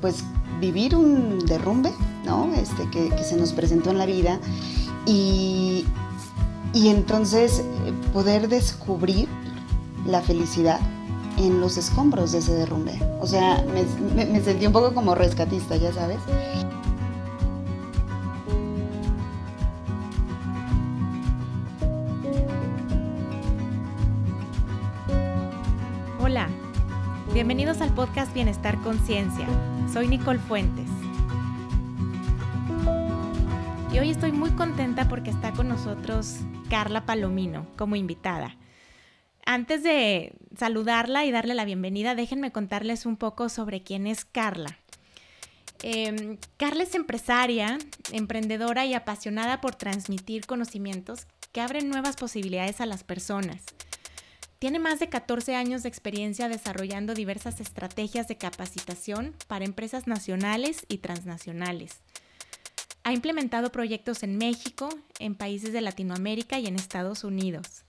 pues vivir un derrumbe, ¿no? Este, que, se nos presentó en la vida y, y entonces eh, poder descubrir la felicidad en los escombros de ese derrumbe. O sea, me, sentí un poco como rescatista, ya sabes. Podcast Bienestar Conciencia. Soy Nicole Fuentes. Y hoy estoy muy contenta porque está con nosotros Carla Palomino como invitada. Antes de saludarla y darle la bienvenida, déjenme contarles un poco sobre quién es Carla. Em, Carla es empresaria, emprendedora y apasionada por transmitir conocimientos que abren nuevas posibilidades a las personas. Tiene más de 14 años de experiencia desarrollando diversas estrategias de capacitación para empresas nacionales y transnacionales. Ha implementado proyectos en México, en países de Latinoamérica y en Estados Unidos.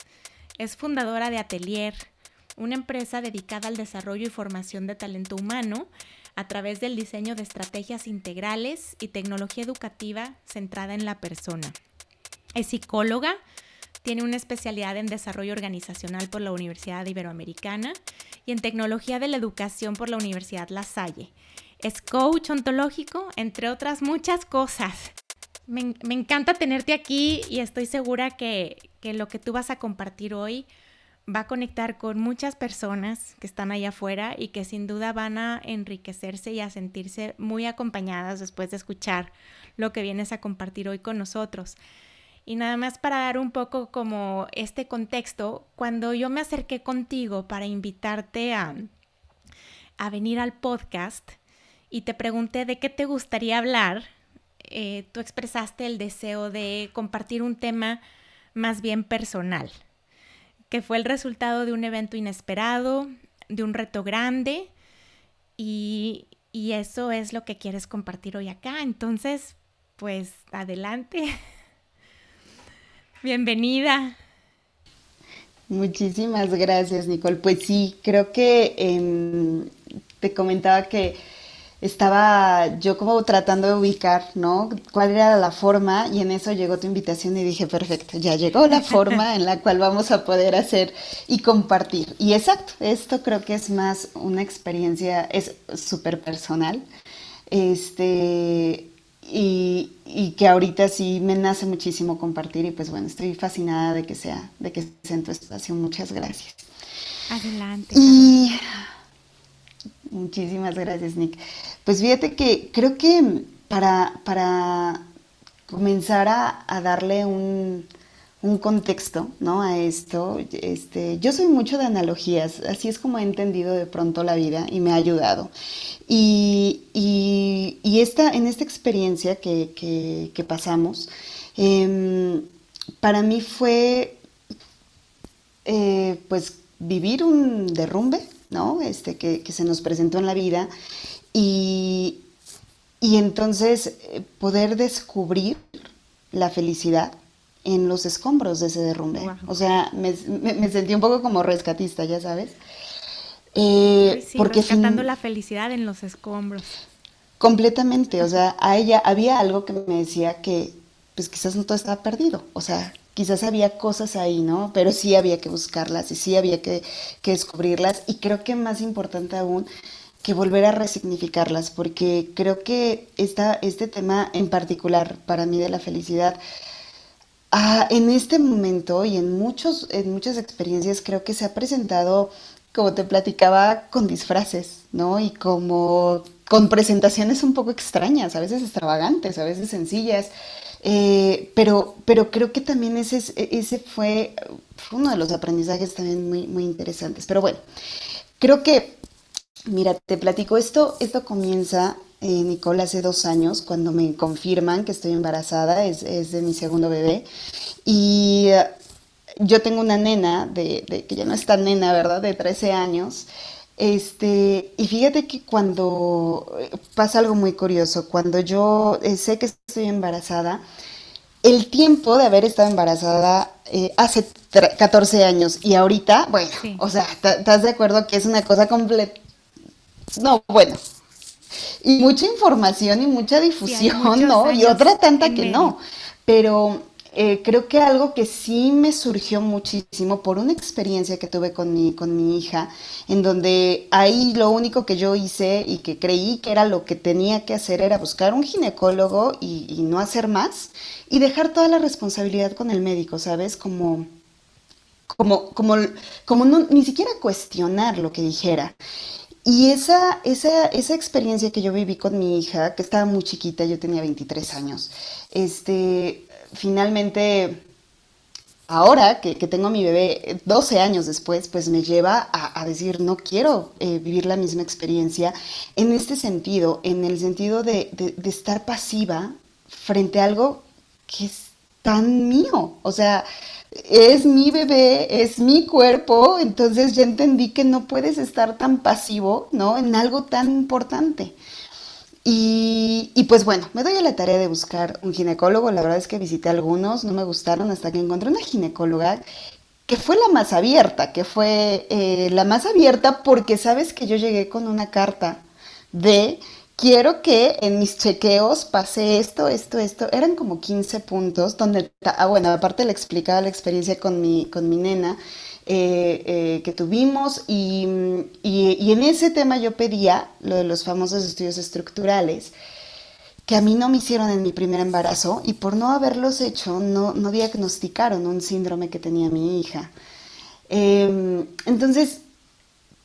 Es fundadora de Atelier, una empresa dedicada al desarrollo y formación de talento humano a través del diseño de estrategias integrales y tecnología educativa centrada en la persona. Es psicóloga, tiene una especialidad en desarrollo organizacional por la Universidad Iberoamericana y en tecnología de la educación por la Universidad La Salle. Es coach ontológico, entre otras muchas cosas. Me, encanta tenerte aquí y estoy segura que, que lo que tú vas a compartir hoy va a conectar con muchas personas que están allá afuera y que sin duda van a enriquecerse y a sentirse muy acompañadas después de escuchar lo que vienes a compartir hoy con nosotros. Y nada más para dar un poco como este contexto, cuando yo me acerqué contigo para invitarte a, a venir al podcast y te pregunté de qué te gustaría hablar, eh, tú expresaste el deseo de compartir un tema más bien personal, que fue el resultado de un evento inesperado, de un reto grande, y, y eso es lo que quieres compartir hoy acá. Entonces, pues adelante. Bienvenida. Muchísimas gracias, Nicole. Pues sí, creo que em, te comentaba que estaba yo como tratando de ubicar, ¿no? ¿Cuál era la forma? Y en eso llegó tu invitación y dije, perfecto, ya llegó la forma en la cual vamos a poder hacer y compartir. Y exacto, esto creo que es más una experiencia, es súper personal. Este, y, y, que ahorita sí me nace muchísimo compartir y pues bueno, estoy fascinada de que sea, de que sea en tu espacio. Muchas gracias. Adelante. Y muchísimas gracias, Nick. Pues fíjate que creo que para, para comenzar a, darle un, contexto ¿no? a esto, este, yo soy mucho de analogías, así es como he entendido de pronto la vida y me ha ayudado. Y, esta, en esta experiencia que, pasamos, em, para mí fue eh, pues vivir un derrumbe, ¿no? Este, que, que, se nos presentó en la vida y, entonces eh, poder descubrir la felicidad en los escombros de ese derrumbe. O sea, me, sentí un poco como rescatista, ya sabes. Eh, porque rescatando la felicidad en los escombros. Completamente, o sea, a ella había algo que me decía que pues quizás no todo estaba perdido, o sea, quizás había cosas ahí, ¿no? Pero sí había que buscarlas y sí había que, que descubrirlas y creo que más importante aún, que volver a resignificarlas, porque creo que esta, este tema en particular para mí de la felicidad, ah, en este momento y en, muchos, en muchas experiencias creo que se ha presentado, como te platicaba, con disfraces, ¿no? Y como con presentaciones un poco extrañas, a veces extravagantes, a veces sencillas. Eh, pero, pero creo que también ese, ese fue, uno de los aprendizajes también muy, muy interesantes. Pero bueno, creo que Mira, te platico esto, esto comienza, eh, Nicole, hace dos años, cuando me confirman que estoy embarazada, es, de mi segundo bebé, y eh, yo tengo una nena, de, que ya no es tan nena, ¿verdad?, de 13 años, este, y fíjate que cuando eh, pasa algo muy curioso, cuando yo sé que estoy embarazada, el tiempo de haber estado embarazada hace 14 años y ahorita, bueno, o sea, ¿estás de acuerdo que es una cosa completa? No, bueno, y mucha información y mucha difusión, ¿no? Y otra tanta que no. Pero eh, creo que algo que sí me surgió muchísimo por una experiencia que tuve con mi, con mi hija, en donde ahí lo único que yo hice y que creí que era lo que tenía que hacer era buscar un ginecólogo y, no hacer más y dejar toda la responsabilidad con el médico, ¿sabes? Como como, como, como ni siquiera cuestionar lo que dijera. Y esa, esa, esa experiencia que yo viví con mi hija, que estaba muy chiquita, yo tenía 23 años, este, finalmente, ahora que, tengo a mi bebé 12 años después, pues me lleva a, decir, no quiero eh, vivir la misma experiencia en este sentido, en el sentido de, de estar pasiva frente a algo que es tan mío. O sea, es mi bebé, es mi cuerpo, entonces ya entendí que no puedes estar tan pasivo, ¿no? En algo tan importante. Y, y, pues bueno, me doy a la tarea de buscar un ginecólogo. La verdad es que visité algunos, no me gustaron hasta que encontré una ginecóloga que fue la más abierta, que fue eh, la más abierta porque sabes que yo llegué con una carta de quiero que en mis chequeos pase esto, esto, esto. Eran como 15 puntos donde, ah, bueno, aparte le explicaba la experiencia con mi, con mi nena eh, eh, que tuvimos y, y, en ese tema yo pedía lo de los famosos estudios estructurales que a mí no me hicieron en mi primer embarazo y por no haberlos hecho no, no diagnosticaron un síndrome que tenía mi hija. Em, entonces,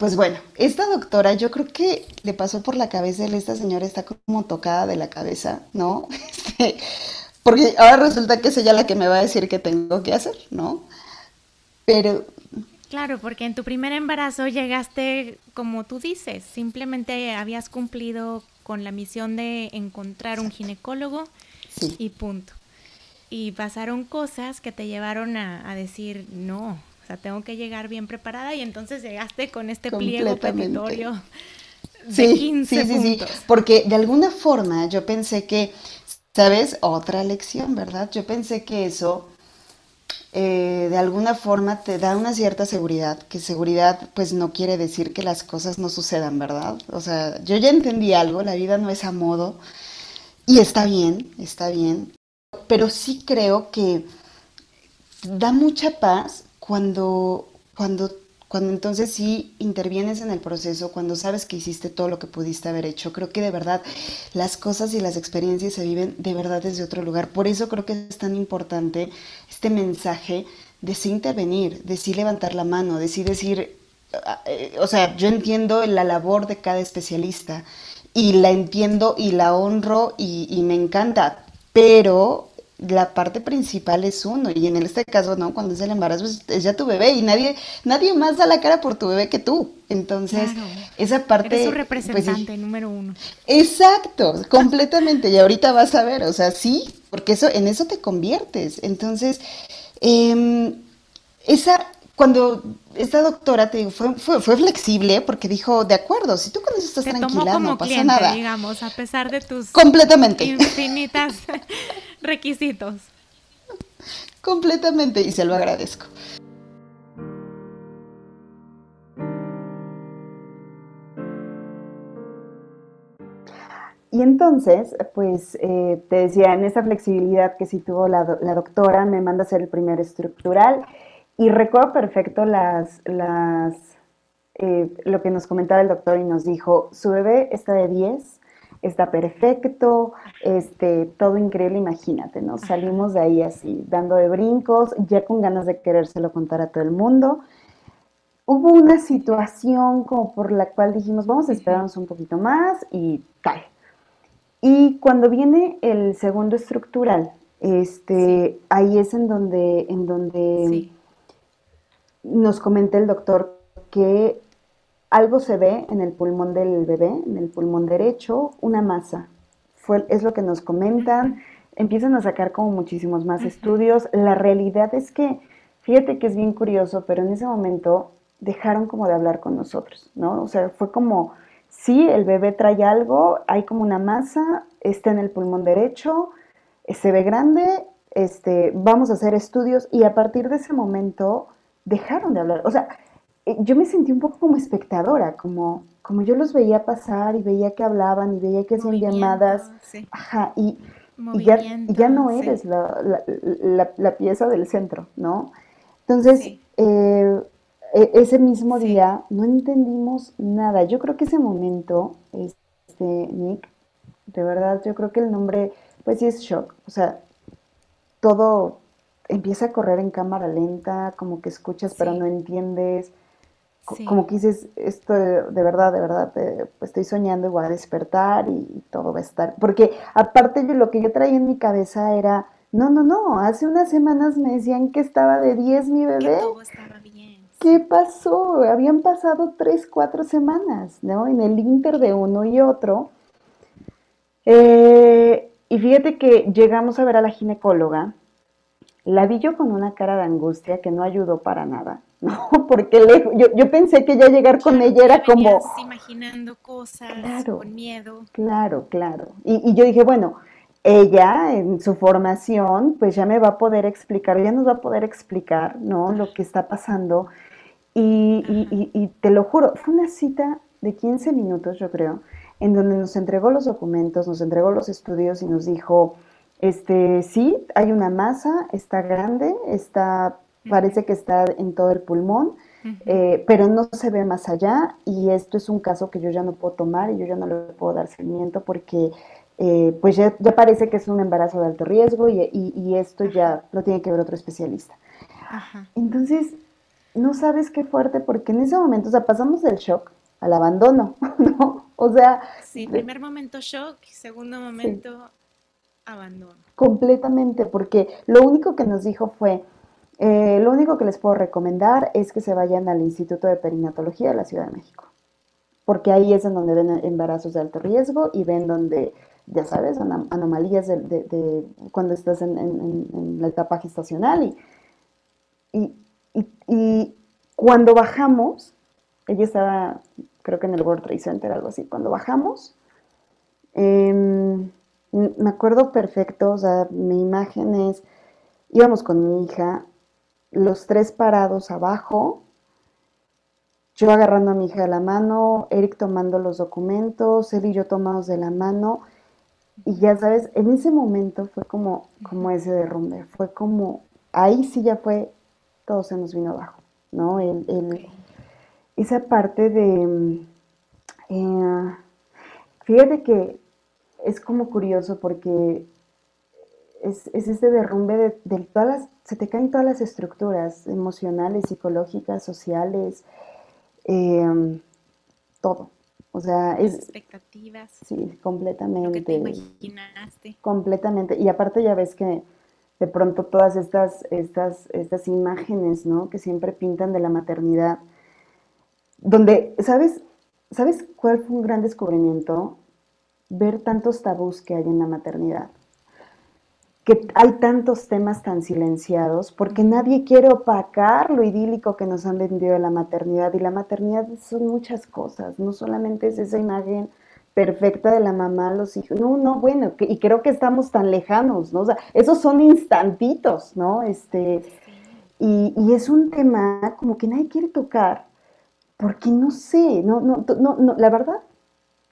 pues bueno, esta doctora yo creo que le pasó por la cabeza, esta señora está como tocada de la cabeza, ¿no? Este, porque ahora resulta que es ella la que me va a decir qué tengo que hacer, ¿no? Pero... Claro, porque en tu primer embarazo llegaste, como tú dices, simplemente habías cumplido con la misión de encontrar un ginecólogo y punto. Y pasaron cosas que te llevaron a, a decir, no, sea, tengo que llegar bien preparada y entonces llegaste con este pliego petitorio de sí, 15 sí, sí, Sí, porque de alguna forma yo pensé que, ¿sabes? Otra lección, ¿verdad? Yo pensé que eso eh, de alguna forma te da una cierta seguridad, que seguridad pues no quiere decir que las cosas no sucedan, ¿verdad? O sea, yo ya entendí algo, la vida no es a modo y está bien, está bien, pero sí creo que da mucha paz cuando, cuando, cuando entonces sí intervienes en el proceso, cuando sabes que hiciste todo lo que pudiste haber hecho, creo que de verdad las cosas y las experiencias se viven de verdad desde otro lugar. Por eso creo que es tan importante este mensaje de sí intervenir, de sí levantar la mano, de sí decir, eh, o sea, yo entiendo la labor de cada especialista y la entiendo y la honro y me encanta, pero la parte principal es uno y en este caso no cuando es el embarazo es ya tu bebé y nadie nadie más da la cara por tu bebé que tú. Entonces esa parte Eres su pues, representante número uno. Exacto completamente y ahorita vas a ver o sea sí porque eso en eso te conviertes. Entonces em, esa cuando esta doctora te digo, fue, fue, flexible porque dijo, de acuerdo, si tú con eso estás tranquila, no pasa nada. digamos, a pesar de tus completamente infinitas requisitos. Completamente, y se lo agradezco. Y entonces, pues eh, te decía, en esa flexibilidad que sí tuvo la, la doctora, me manda a hacer el primer estructural y recuerdo perfecto las, las, eh, lo que nos comentaba el doctor y nos dijo, su bebé está de 10, está perfecto, este, todo increíble, imagínate, ¿no? Salimos de ahí así, dando de brincos, ya con ganas de querérselo contar a todo el mundo. Hubo una situación como por la cual dijimos, vamos a esperarnos un poquito más y tal. Y cuando viene el segundo estructural, este, ahí es en donde, en donde nos comenta el doctor que algo se ve en el pulmón del bebé, en el pulmón derecho, una masa. Fue, es lo que nos comentan. Empiezan a sacar como muchísimos más estudios. La realidad es que, fíjate que es bien curioso, pero en ese momento dejaron como de hablar con nosotros, ¿no? O sea, fue como, sí, el bebé trae algo, hay como una masa, está en el pulmón derecho, se ve grande, este, vamos a hacer estudios y a partir de ese momento dejaron de hablar. O sea, eh, yo me sentí un poco como espectadora, como, como yo los veía pasar y veía que hablaban y veía que hacían llamadas. Ajá, y, ya, ya, no eres la, la, pieza del centro, ¿no? Entonces, eh, e, ese mismo día no entendimos nada. Yo creo que ese momento, este, Nick, de verdad, yo creo que el nombre, pues sí es shock. O sea, todo empieza a correr en cámara lenta, como que escuchas pero no entiendes. Como que dices, esto de, verdad, de verdad, pues estoy soñando y voy a despertar y, todo va a estar. Porque aparte de lo que yo traía en mi cabeza era, no, no, no, hace unas semanas me decían que estaba de 10 mi bebé. ¿Qué pasó? Habían pasado 3, 4 semanas, ¿no? En el inter de uno y otro. Eh, y fíjate que llegamos a ver a la ginecóloga. La vi yo con una cara de angustia que no ayudó para nada. ¿no? Porque yo, pensé que ya llegar con ella era como... imaginando cosas, con miedo. Claro, claro. Y, yo dije, bueno, ella en su formación, pues ya me va a poder explicar, ya nos va a poder explicar, ¿no? Lo que está pasando. Y, y, te lo juro, fue una cita de 15 minutos, yo creo, en donde nos entregó los documentos, nos entregó los estudios y nos dijo, este, sí, hay una masa, está grande, está parece que está en todo el pulmón, eh, pero no se ve más allá y esto es un caso que yo ya no puedo tomar y yo ya no le puedo dar seguimiento porque eh, pues ya, parece que es un embarazo de alto riesgo y, esto ya lo tiene que ver otro especialista. Entonces, no sabes qué fuerte porque en ese momento, o sea, pasamos del shock al abandono, ¿no? O sea... Sí, primer momento shock, segundo momento Completamente, porque lo único que nos dijo fue, eh, lo único que les puedo recomendar es que se vayan al Instituto de Perinatología de la Ciudad de México, porque ahí es en donde ven embarazos de alto riesgo y ven donde, ya sabes, anomalías de, cuando estás en, la etapa gestacional. Y, y, cuando bajamos, ella estaba, creo que en el World Trade Center, algo así, cuando bajamos, em, me acuerdo perfecto, o sea, mi imagen es, íbamos con mi hija los tres parados abajo, yo agarrando a mi hija de la mano, Eric tomando los documentos, él y yo tomados de la mano. Y ya sabes, en ese momento fue como, como ese derrumbe, fue como, ahí sí ya fue, todo se nos vino abajo, ¿no? El, esa parte de, eh, fíjate que es como curioso porque es, es este derrumbe de, todas las, se te caen todas las estructuras emocionales, psicológicas, sociales, em, todo. O sea, es... expectativas. Sí, completamente. Lo que te imaginaste. Completamente. Y aparte ya ves que de pronto todas estas, estas, estas imágenes, ¿no? Que siempre pintan de la maternidad, donde, ¿sabes? ¿Sabes cuál fue un gran descubrimiento? Ver tantos tabús que hay en la maternidad que hay tantos temas tan silenciados, porque nadie quiere opacar lo idílico que nos han vendido de la maternidad. Y la maternidad son muchas cosas, no solamente es esa imagen perfecta de la mamá, los hijos. No, no, bueno, y creo que estamos tan lejanos, ¿no? Esos son instantitos, ¿no? Este, y, es un tema como que nadie quiere tocar, porque no sé, no, no, no, no la verdad,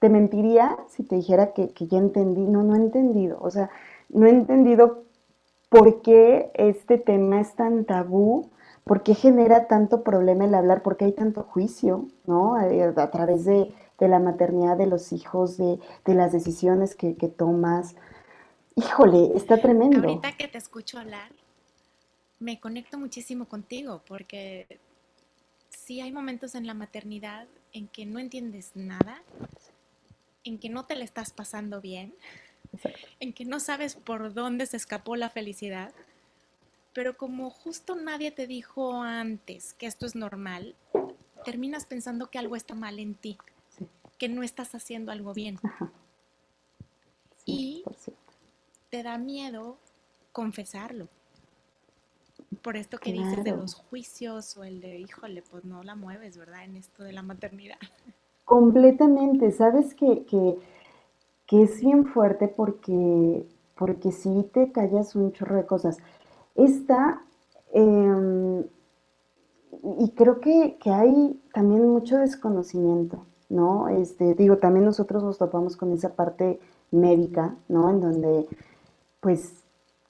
te mentiría si te dijera que, que ya entendí, no, no he entendido. O sea, no he entendido por qué este tema es tan tabú, por qué genera tanto problema el hablar, por qué hay tanto juicio, ¿no? Eh, a, través de, la maternidad de los hijos, de, las decisiones que, tomas. Híjole, está tremendo. Ahorita que te escucho hablar, me conecto muchísimo contigo, porque sí hay momentos en la maternidad en que no entiendes nada, en que no te le estás pasando bien, en que no sabes por dónde se escapó la felicidad, pero como justo nadie te dijo antes que esto es normal, terminas pensando que algo está mal en ti, que no estás haciendo algo bien. y te da miedo confesarlo. Por esto que dices de los juicios o el de, híjole, pues no la mueves, ¿verdad? En esto de la maternidad. Completamente. Sabes que, que es bien fuerte porque, porque sí te callas un chorro de cosas. Esta, em, y creo que, que, hay también mucho desconocimiento, ¿no? Este, digo, también nosotros nos topamos con esa parte médica, ¿no? En donde, pues,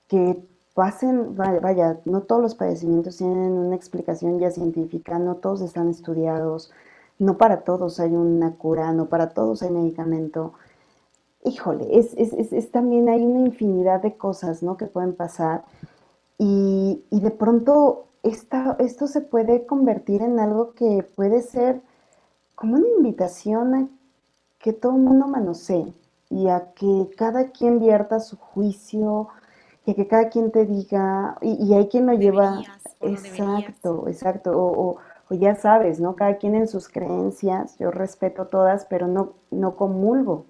que pasen, vaya, no todos los padecimientos tienen una explicación ya científica, no todos están estudiados, no para todos hay una cura, no para todos hay medicamento. Híjole, es, es, es, también hay una infinidad de cosas, ¿no? Que pueden pasar y, y de pronto esta, esto se puede convertir en algo que puede ser como una invitación a que todo el mundo manosee y a que cada quien vierta su juicio y a que cada quien te diga, y, hay quien lo lleva, exacto, exacto, o, o, ya sabes, ¿no? Cada quien en sus creencias, yo respeto todas, pero no, no comulgo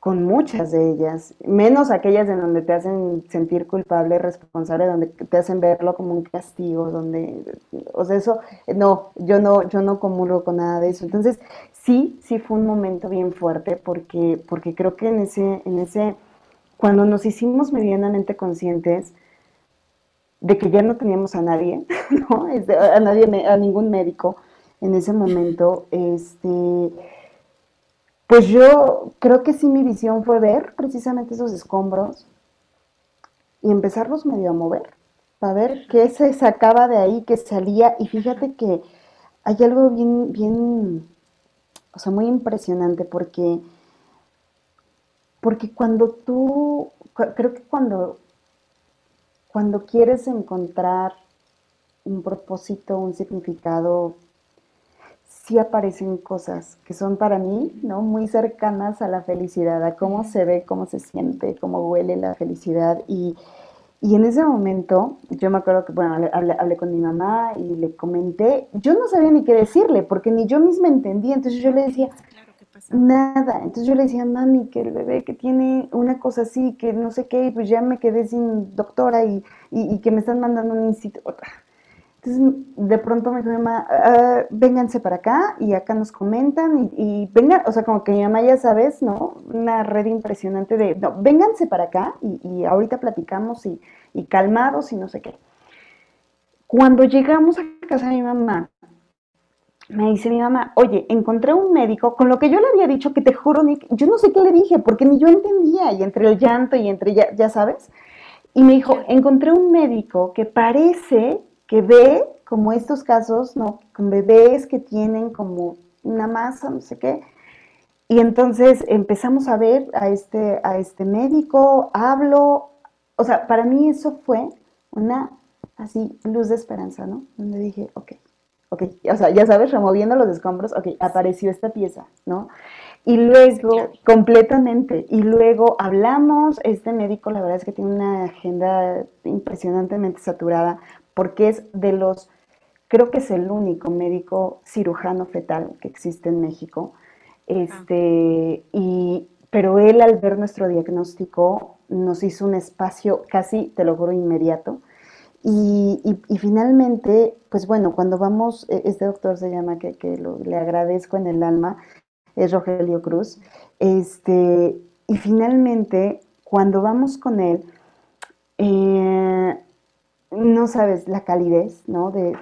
con muchas de ellas, menos aquellas en donde te hacen sentir culpable, responsable, donde te hacen verlo como un castigo, donde, o sea, eso, no, yo no, yo no comulgo con nada de eso. Entonces, sí, sí fue un momento bien fuerte, porque, porque creo que en ese, en ese, cuando nos hicimos medianamente conscientes de que ya no teníamos a nadie, ¿no? a nadie, a ningún médico en ese momento, este pues yo creo que sí mi visión fue ver precisamente esos escombros y empezarlos medio a mover, para ver qué se sacaba de ahí, qué salía. Y fíjate que hay algo bien, bien, o sea, muy impresionante porque, porque cuando tú, creo que cuando, cuando quieres encontrar un propósito, un significado sí aparecen cosas que son para mí, ¿no? Muy cercanas a la felicidad, a cómo se ve, cómo se siente, cómo huele la felicidad. Y, en ese momento, yo me acuerdo que, bueno, hablé, con mi mamá y le comenté, yo no sabía ni qué decirle, porque ni yo misma entendía, entonces yo le decía, nada, entonces yo le decía, mami, que el bebé que tiene una cosa así, que no sé qué, y pues ya me quedé sin doctora y, y, que me están mandando un instituto. Entonces, de pronto me dijo mi mamá, ah, vénganse para acá y acá nos comentan y, vengan, o sea, como que mi mamá ya sabes, ¿no? Una red impresionante de, no, vénganse para acá y, ahorita platicamos y, y, calmados y no sé qué. Cuando llegamos a casa de mi mamá, me dice mi mamá, oye, encontré un médico con lo que yo le había dicho que te juro, Nick, yo no sé qué le dije porque ni yo entendía y entre el llanto y entre, ya, ya sabes, y me dijo, encontré un médico que parece que ve como estos casos, ¿no? Con bebés que tienen como una masa, no sé qué. Y entonces empezamos a ver a este, a este médico, hablo, o sea, para mí eso fue una así luz de esperanza, ¿no? Donde dije, ok, ok, o sea, ya sabes, removiendo los escombros, ok, apareció esta pieza, ¿no? Y luego, completamente, y luego hablamos, este médico la verdad es que tiene una agenda impresionantemente saturada, porque es de los, creo que es el único médico cirujano fetal que existe en México. Este, y, pero él al ver nuestro diagnóstico nos hizo un espacio casi, te lo juro, inmediato. Y, y, finalmente, pues bueno, cuando vamos, e, este doctor se llama, que, que le agradezco en el alma, es Rogelio Cruz, este, y finalmente, cuando vamos con él, eh, no sabes la calidez ¿no? de,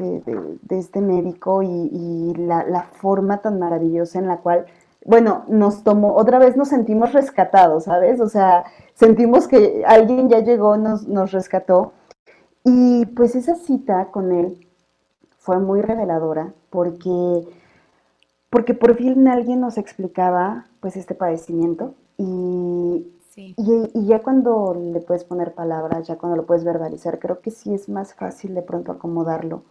este médico y, la, forma tan maravillosa en la cual, bueno, nos tomó, otra vez nos sentimos rescatados, ¿sabes? O sea, sentimos que alguien ya llegó, nos, nos rescató. Y pues esa cita con él fue muy reveladora porque, porque por fin alguien nos explicaba pues este padecimiento y, y, ya cuando le puedes poner palabras, ya cuando lo puedes verbalizar, creo que sí es más fácil de pronto acomodarlo.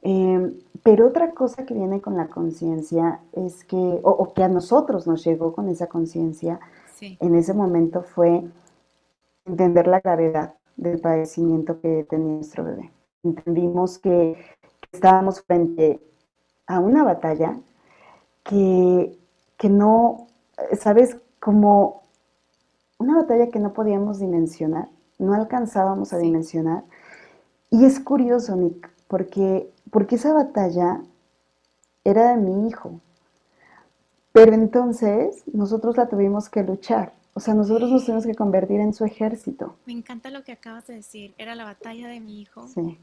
Em, pero otra cosa que viene con la conciencia es que, o, que a nosotros nos llegó con esa conciencia en ese momento fue entender la gravedad del padecimiento que tenía nuestro bebé. Entendimos que, estábamos frente a una batalla que, que no, ¿sabes? Como una batalla que no podíamos dimensionar, no alcanzábamos a dimensionar. Y es curioso, Nick, porque, porque esa batalla era de mi hijo. Pero entonces nosotros la tuvimos que luchar. O sea, nosotros nos tuvimos que convertir en su ejército. Me encanta lo que acabas de decir. Era la batalla de mi hijo. Sí.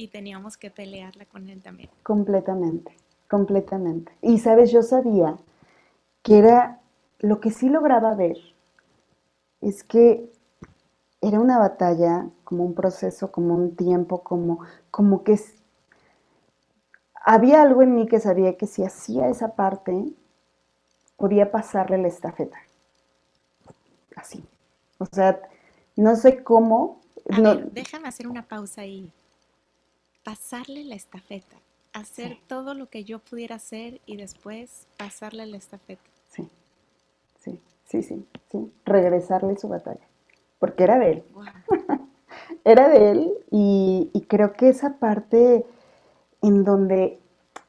y teníamos que pelearla con él también. Completamente, completamente. Y sabes, yo sabía que era lo que sí lograba ver es que era una batalla, como un proceso, como un tiempo, como, como que había algo en mí que sabía que si hacía esa parte, podía pasarle la estafeta. Así. O sea, no sé cómo. déjame hacer una pausa ahí. Pasarle la estafeta. Hacer todo lo que yo pudiera hacer y después pasarle la estafeta. Sí, sí, sí, sí, sí. Regresarle su batalla. Porque era de él. era de él y, y creo que esa parte en donde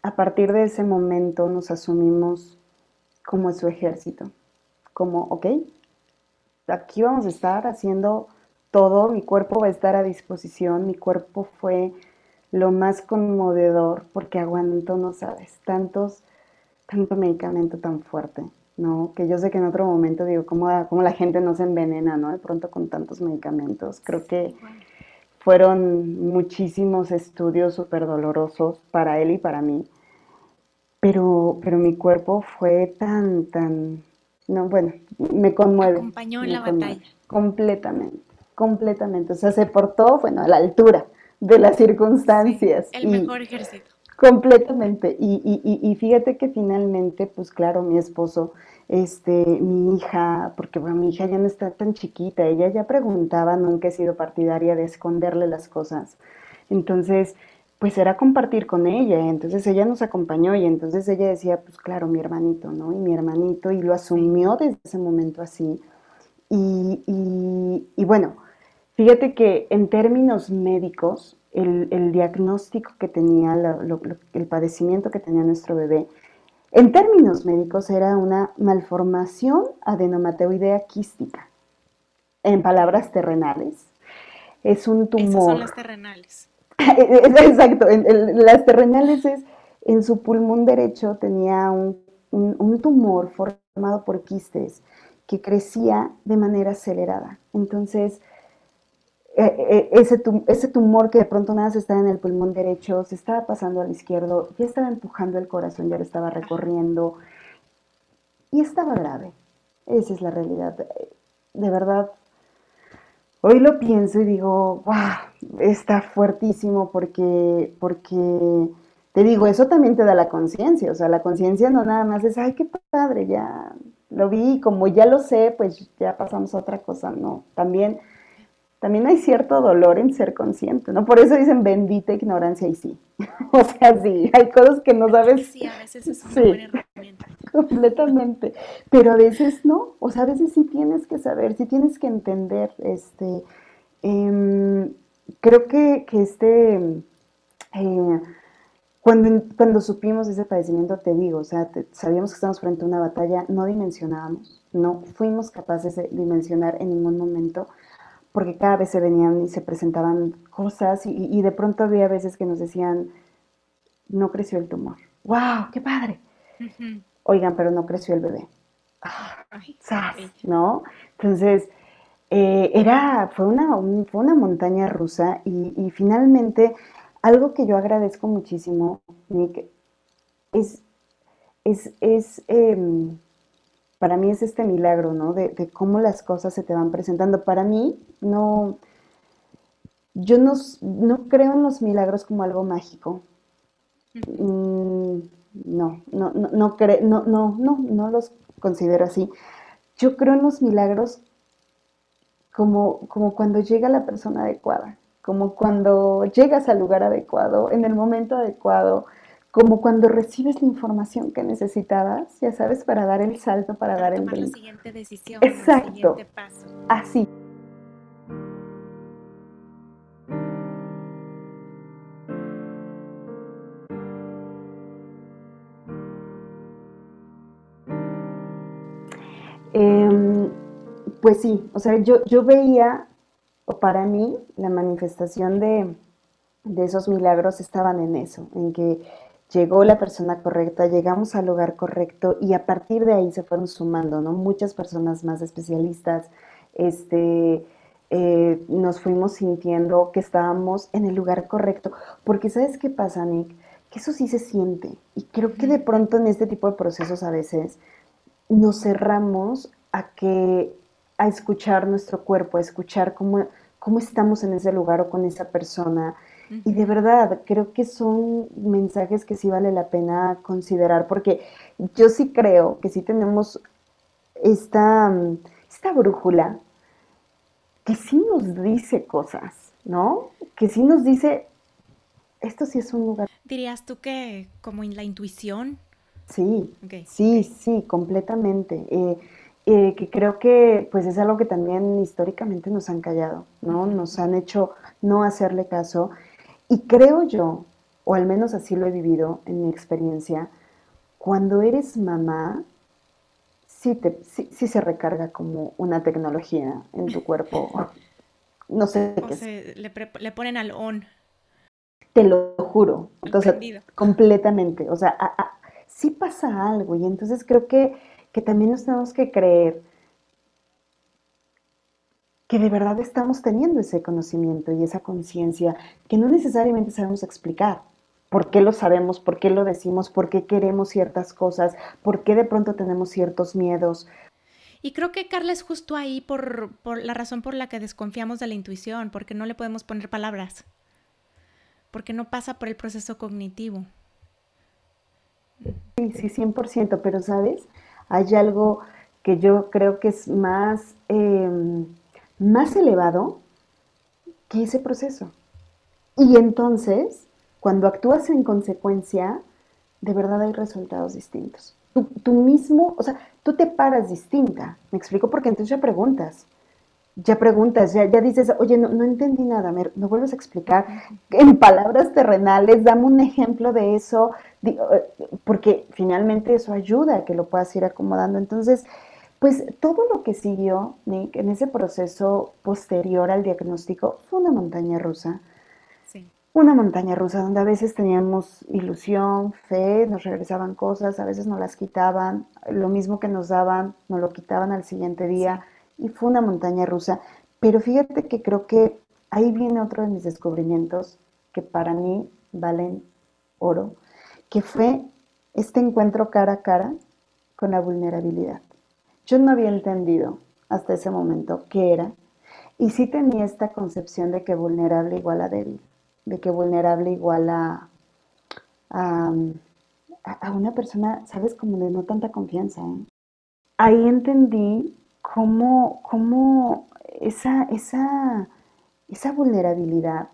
a partir de ese momento nos asumimos como su ejército, como, ok, aquí vamos a estar haciendo todo, mi cuerpo va a estar a disposición, mi cuerpo fue lo más conmovedor porque aguanto, no sabes, tantos, tanto medicamento tan fuerte, ¿no? Que yo sé que en otro momento digo, ¿cómo, cómo la gente no se envenena, ¿no? De pronto con tantos medicamentos. Creo que fueron muchísimos estudios súper dolorosos para él y para mí. Pero, pero mi cuerpo fue tan, tan, no, bueno, me conmueve. Acompañó en la batalla. Completamente, completamente. O sea, se portó, bueno, a la altura de las circunstancias. el mejor ejército. Completamente. Y, y, y, fíjate que finalmente, pues claro, mi esposo, este, mi hija, porque bueno, mi hija ya no está tan chiquita, ella ya preguntaba, nunca he sido partidaria de esconderle las cosas. Entonces, pues era compartir con ella, entonces ella nos acompañó y entonces ella decía, pues claro, mi hermanito, ¿no? Y mi hermanito, y lo asumió desde ese momento así. Y, y, bueno, fíjate que en términos médicos, el, el diagnóstico que tenía, el padecimiento que tenía nuestro bebé, en términos médicos era una malformación adenomatoidea quística. En palabras terrenales, es un tumor. Esas son las terrenales Exacto, las terrenales es, en su pulmón derecho tenía un, tumor formado por quistes que crecía de manera acelerada. Entonces, e, e, ese, ese tumor que de pronto nada se estaba en el pulmón derecho, se estaba pasando al izquierdo, ya estaba empujando el corazón, ya lo estaba recorriendo y estaba grave. Esa es la realidad. De verdad, Hoy lo pienso y digo, wow, está fuertísimo porque, porque te digo, eso también te da la conciencia, o sea, la conciencia no nada más es, ay, qué padre, ya lo vi, como ya lo sé, pues ya pasamos a otra cosa, no, también, también hay cierto dolor en ser consciente, ¿no? Por eso dicen bendita ignorancia y sí, o sea, sí, hay cosas que no sabes. Sí, a veces es una buena herramienta. completamente. Pero a veces no, o sea, a veces sí tienes que saber, sí tienes que entender, este, em, creo que, este, eh, cuando, cuando supimos ese padecimiento, te digo, o sea, sabíamos que estábamos frente a una batalla, no dimensionábamos, no fuimos capaces de dimensionar en ningún momento, porque cada vez se venían y se presentaban cosas y, y de pronto había veces que nos decían, no creció el tumor. ¡Wow! ¡Qué padre! oigan, pero no creció el bebé. ¿No? Entonces, eh, era, fue una, fue una montaña rusa y, finalmente algo que yo agradezco muchísimo, Nick, es, es, es em, para mí es este milagro, ¿no? De, cómo las cosas se te van presentando. Para mí, no, yo no, no creo en los milagros como algo mágico no, no, no, no, no, no, no, no los considero así. Yo creo en los milagros como, como cuando llega la persona adecuada, como cuando llegas al lugar adecuado, en el momento adecuado, como cuando recibes la información que necesitabas, ya sabes, para dar el salto, para, dar el brinco. la siguiente decisión, Exacto. El siguiente paso. Así. Em, pues sí, o sea, yo, yo veía, o para mí, la manifestación de, esos milagros estaban en eso, en que llegó la persona correcta, llegamos al lugar correcto y a partir de ahí se fueron sumando, ¿no? Muchas personas más especialistas, este, eh, nos fuimos sintiendo que estábamos en el lugar correcto. Porque ¿sabes qué pasa, Nick? Que eso sí se siente. Y creo que de pronto en este tipo de procesos a veces nos cerramos a que a escuchar nuestro cuerpo, a escuchar cómo, cómo estamos en ese lugar o con esa persona. Y de verdad, creo que son mensajes que sí vale la pena considerar, porque yo sí creo que sí tenemos esta, esta brújula que sí nos dice cosas, ¿no? Que sí nos dice, esto sí es un lugar. ¿Dirías tú que como en la intuición? Sí, sí, sí, completamente. Eh, eh, que creo que pues es algo que también históricamente nos han callado, ¿no? Nos han hecho no hacerle caso. Y creo yo, o al menos así lo he vivido en mi experiencia, cuando eres mamá, sí, te, sí, se recarga como una tecnología en tu cuerpo. No sé qué Le, le, ponen al on. Te lo juro. Entonces, completamente. O sea, sí pasa algo. Y entonces creo que que también nos tenemos que creer que de verdad estamos teniendo ese conocimiento y esa conciencia que no necesariamente sabemos explicar. ¿Por qué lo sabemos? ¿Por qué lo decimos? ¿Por qué queremos ciertas cosas? ¿Por qué de pronto tenemos ciertos miedos? Y creo que Carla es justo ahí por, por la razón por la que desconfiamos de la intuición, porque no le podemos poner palabras, porque no pasa por el proceso cognitivo. Sí, sí, 100%, pero sabes, hay algo que yo creo que es más, em, más elevado que ese proceso. Y entonces, cuando actúas en consecuencia, de verdad hay resultados distintos. Tú, mismo, o sea, tú te paras distinta. ¿Me explico? Porque entonces ya preguntas. Ya preguntas, ya, ya dices, oye, no, no entendí nada, ¿me, ¿me, vuelves a explicar? En palabras terrenales, dame un ejemplo de eso, eh, porque finalmente eso ayuda a que lo puedas ir acomodando. Entonces, pues todo lo que siguió, Nick, en ese proceso posterior al diagnóstico fue una montaña rusa. Sí. Una montaña rusa donde a veces teníamos ilusión, fe, nos regresaban cosas, a veces nos las quitaban, lo mismo que nos daban, nos lo quitaban al siguiente día, y fue una montaña rusa. Pero fíjate que creo que ahí viene otro de mis descubrimientos que para mí valen oro que fue este encuentro cara a cara con la vulnerabilidad. Yo no había entendido hasta ese momento qué era y sí tenía esta concepción de que vulnerable igual a débil, de que vulnerable igual a, a, una persona, sabes, como de no tanta confianza. ¿eh? Ahí entendí cómo, cómo esa, esa, esa vulnerabilidad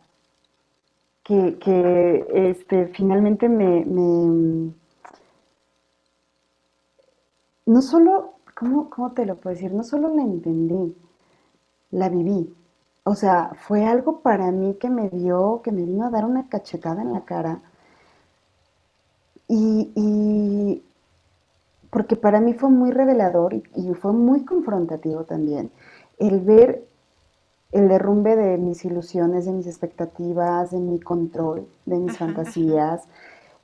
que, este, finalmente me, No solo, ¿cómo, ¿cómo te lo puedo decir? No solo la entendí, la viví. O sea, fue algo para mí que me dio, que me vino a dar una cachetada en la cara. Y, porque para mí fue muy revelador y, y, fue muy confrontativo también el ver el derrumbe de mis ilusiones, de mis expectativas, de mi control, de mis fantasías.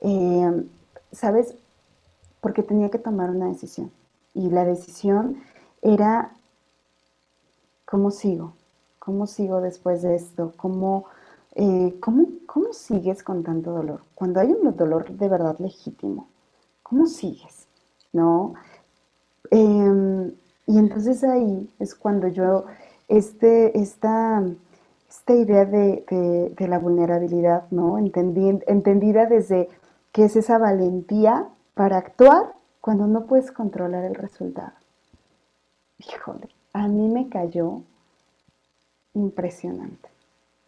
Em, ¿Sabes? Porque tenía que tomar una decisión. Y la decisión era, ¿cómo sigo? ¿Cómo sigo después de esto? ¿Cómo, eh, cómo, cómo sigues con tanto dolor? Cuando hay un dolor de verdad legítimo, ¿cómo sigues? ¿No? Em, y entonces ahí es cuando yo este, esta, esta idea de, la vulnerabilidad, ¿no? entendida desde que es esa valentía para actuar cuando no puedes controlar el resultado. Híjole, a mí me cayó impresionante.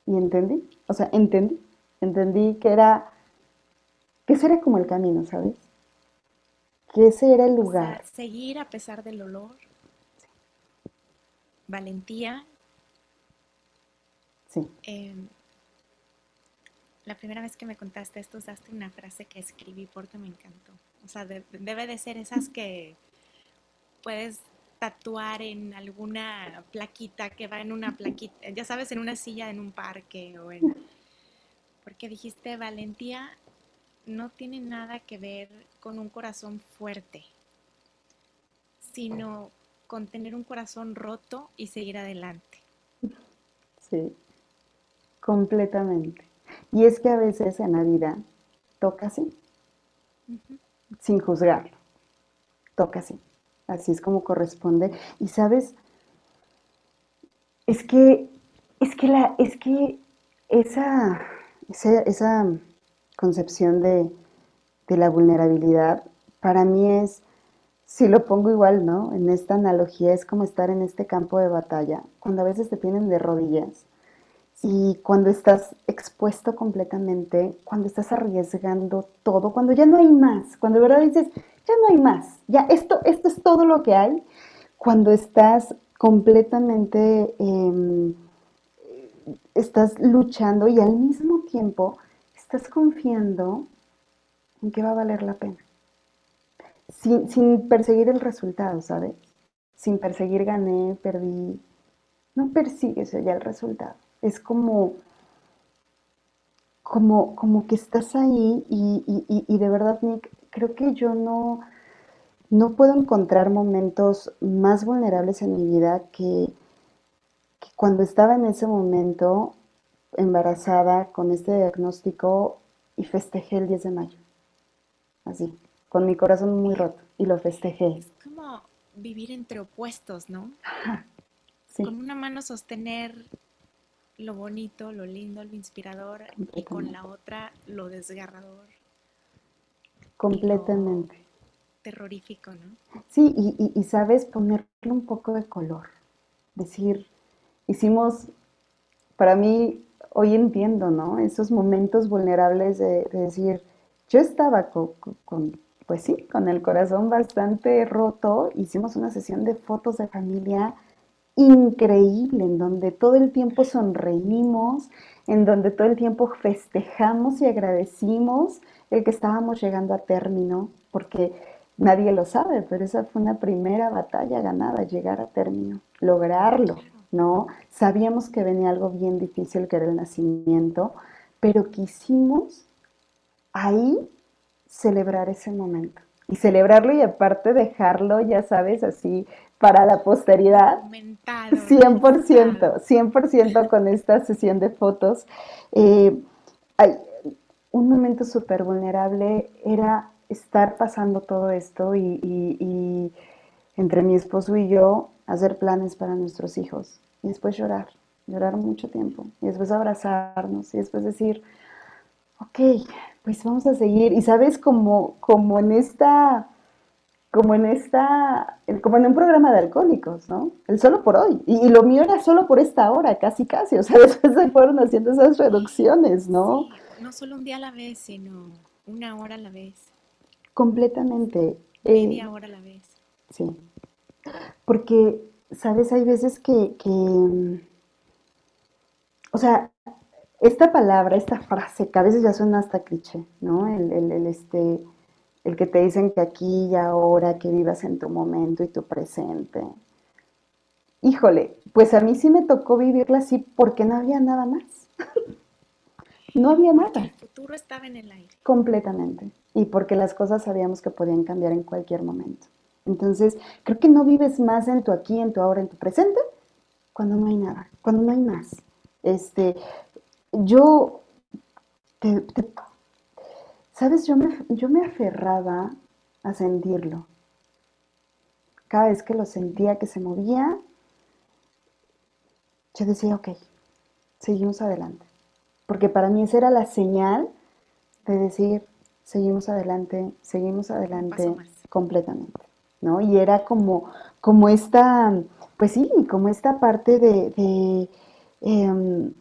Y entendí, o sea, entendí, entendí que era, que ese era como el camino, ¿sabes? Que ese era el lugar. seguir a pesar del olor valentía. Sí. Em, la primera vez que me contaste esto usaste una frase que escribí porque me encantó. O sea, debe de ser esas que puedes tatuar en alguna plaquita que va en una plaquita, ya sabes, en una silla en un parque o en... Porque dijiste, valentía no tiene nada que ver con un corazón fuerte, sino con tener un corazón roto y seguir adelante. Sí, completamente. Y es que a veces en la vida toca así, sin juzgarlo, toca así, así es como corresponde. Y sabes, es que, es que, la, es que esa, esa, concepción de, de la vulnerabilidad para mí es si lo pongo igual, ¿no? En esta analogía es como estar en este campo de batalla, cuando a veces te tienen de rodillas y cuando estás expuesto completamente, cuando estás arriesgando todo, cuando ya no hay más, cuando de verdad dices, ya no hay más, ya esto, esto es todo lo que hay, cuando estás completamente, em, estás luchando y al mismo tiempo estás confiando en que va a valer la pena sin, perseguir el resultado, ¿sabes? Sin perseguir gané, perdí. No persigues ya el resultado. Es como, como, como que estás ahí y, de verdad, Nick, creo que yo no, no puedo encontrar momentos más vulnerables en mi vida que, que cuando estaba en ese momento embarazada con este diagnóstico y festejé el 10 de mayo. Así con mi corazón muy roto y lo festejé. Es como vivir entre opuestos, ¿no? Sí. Con una mano sostener lo bonito, lo lindo, lo inspirador y con la otra lo desgarrador. Completamente. terrorífico, ¿no? Sí, y, sabes ponerle un poco de color. Decir, hicimos, para mí, hoy entiendo, ¿no? Esos momentos vulnerables de, decir, yo estaba con pues sí, con el corazón bastante roto, hicimos una sesión de fotos de familia increíble, en donde todo el tiempo sonreímos, en donde todo el tiempo festejamos y agradecimos el que estábamos llegando a término, porque nadie lo sabe, pero esa fue una primera batalla ganada, llegar a término, lograrlo, ¿no? Sabíamos que venía algo bien difícil, que era el nacimiento, pero quisimos ahí celebrar ese momento. Y celebrarlo y aparte dejarlo, ya sabes, así para la posteridad. 100%, 100% con esta sesión de fotos. Eh, hay, un momento súper vulnerable era estar pasando todo esto y, y, entre mi esposo y yo hacer planes para nuestros hijos y después llorar, llorar mucho tiempo y después abrazarnos y después decir, ok, pues vamos a seguir. Y sabes, como, como en esta, como en esta, como en un programa de alcohólicos, ¿no? El solo por hoy. Y, lo mío era solo por esta hora, casi casi. O sea, después se fueron haciendo esas reducciones, ¿no? no solo un día a la vez, sino una hora a la vez. Completamente. Media eh, hora a la vez. Sí. Porque, ¿sabes? Hay veces que, que o sea, esta palabra, esta frase, que a veces ya suena hasta cliché, ¿no? El, este, el que te dicen que aquí y ahora, que vivas en tu momento y tu presente. Híjole, pues a mí sí me tocó vivirla así porque no había nada más. no había nada. El futuro estaba en el aire. Completamente. Y porque las cosas sabíamos que podían cambiar en cualquier momento. Entonces, creo que no vives más en tu aquí, en tu ahora, en tu presente, cuando no hay nada, cuando no hay más. Este, yo, ¿sabes? Yo me, yo me aferraba a sentirlo. Cada vez que lo sentía que se movía, yo decía, ok, seguimos adelante. Porque para mí esa era la señal de decir, seguimos adelante, seguimos adelante completamente, ¿no? Y era como, como esta, pues sí, como esta parte de, em,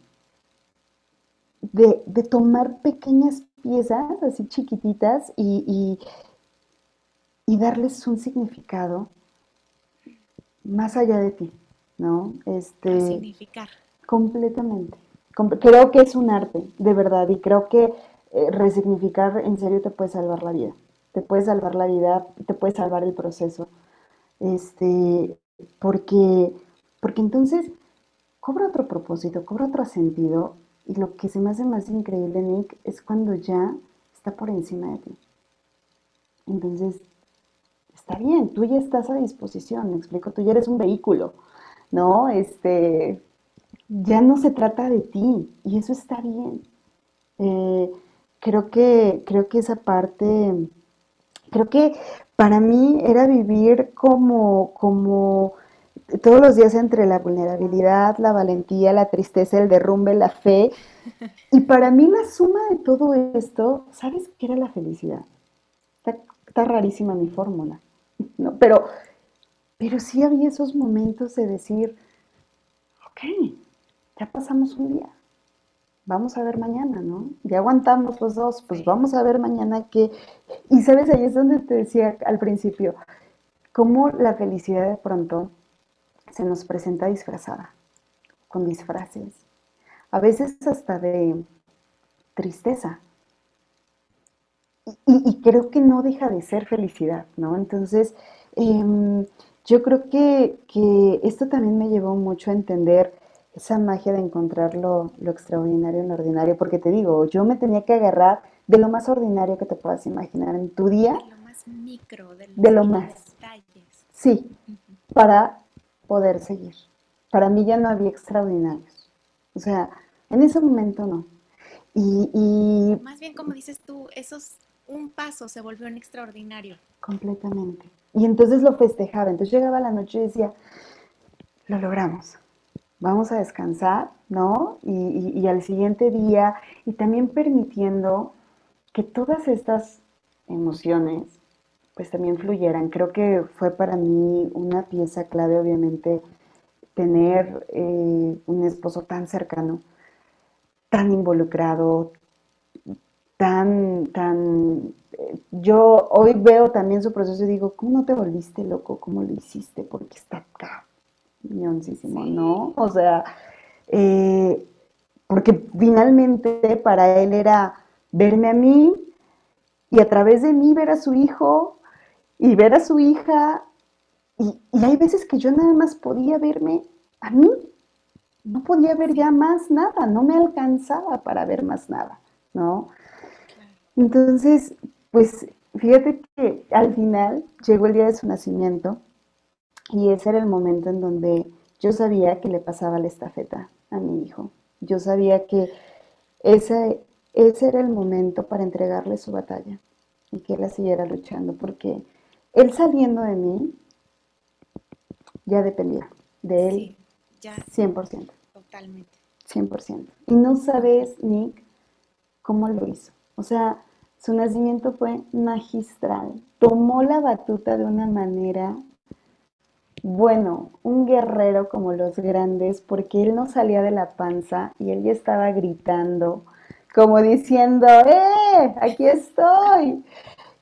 de, tomar pequeñas piezas así chiquititas y, y, darles un significado más allá de ti, ¿no? Este, significar. Completamente. Creo que es un arte, de verdad, y creo que eh, resignificar en serio te puede salvar la vida. Te puede salvar la vida, te puede salvar el proceso. Este, porque, porque entonces cobra otro propósito, cobra otro sentido y lo que se me hace más increíble, Nick, es cuando ya está por encima de ti. Entonces, está bien, tú ya estás a disposición, me explico, tú ya eres un vehículo, ¿no? Este, ya no se trata de ti y eso está bien. Eh, creo, que, creo que esa parte, creo que para mí era vivir como, como todos los días entre la vulnerabilidad, la valentía, la tristeza, el derrumbe, la fe. Y para mí la suma de todo esto, ¿sabes qué era la felicidad? Está, rarísima mi fórmula, ¿no? Pero, pero sí había esos momentos de decir, ok, ya pasamos un día, vamos a ver mañana, ¿no? Ya aguantamos los dos, pues vamos a ver mañana qué. Y sabes, ahí es donde te decía al principio, cómo la felicidad de pronto se nos presenta disfrazada, con disfraces, a veces hasta de tristeza. Y, creo que no deja de ser felicidad, ¿no? Entonces, em, yo creo que, que esto también me llevó mucho a entender esa magia de encontrar lo, extraordinario en lo ordinario, porque te digo, yo me tenía que agarrar de lo más ordinario que te puedas imaginar en tu día. De lo más micro, de, lo más. Detalles. Sí, para poder seguir. Para mí ya no había extraordinarios. O sea, en ese momento no. Y, y más bien como dices tú, esos un paso se volvió un extraordinario. Completamente. Y entonces lo festejaba. Entonces llegaba la noche y decía, lo logramos vamos a descansar, ¿no? Y, al siguiente día, y también permitiendo que todas estas emociones, pues también fluyeran. Creo que fue para mí una pieza clave, obviamente, tener eh, un esposo tan cercano, tan involucrado, tan, tan... Eh, yo hoy veo también su proceso y digo, ¿cómo no te volviste loco? ¿Cómo lo hiciste? Porque está acá ¿no? O sea, eh, porque finalmente para él era verme a mí y a través de mí ver a su hijo y ver a su hija. Y, hay veces que yo nada más podía verme a mí, no podía ver ya más nada, no me alcanzaba para ver más nada, ¿no? Entonces, pues fíjate que al final llegó el día de su nacimiento y ese era el momento en donde yo sabía que le pasaba la estafeta a mi hijo. Yo sabía que ese, ese era el momento para entregarle su batalla y que él la siguiera luchando, porque él saliendo de mí ya dependía de él sí, ya, 100%. Totalmente. 100%. Y no sabes, Nick, cómo lo hizo. O sea, su nacimiento fue magistral. Tomó la batuta de una manera bueno, un guerrero como los grandes, porque él no salía de la panza y él ya estaba gritando, como diciendo, ¡eh! Aquí estoy.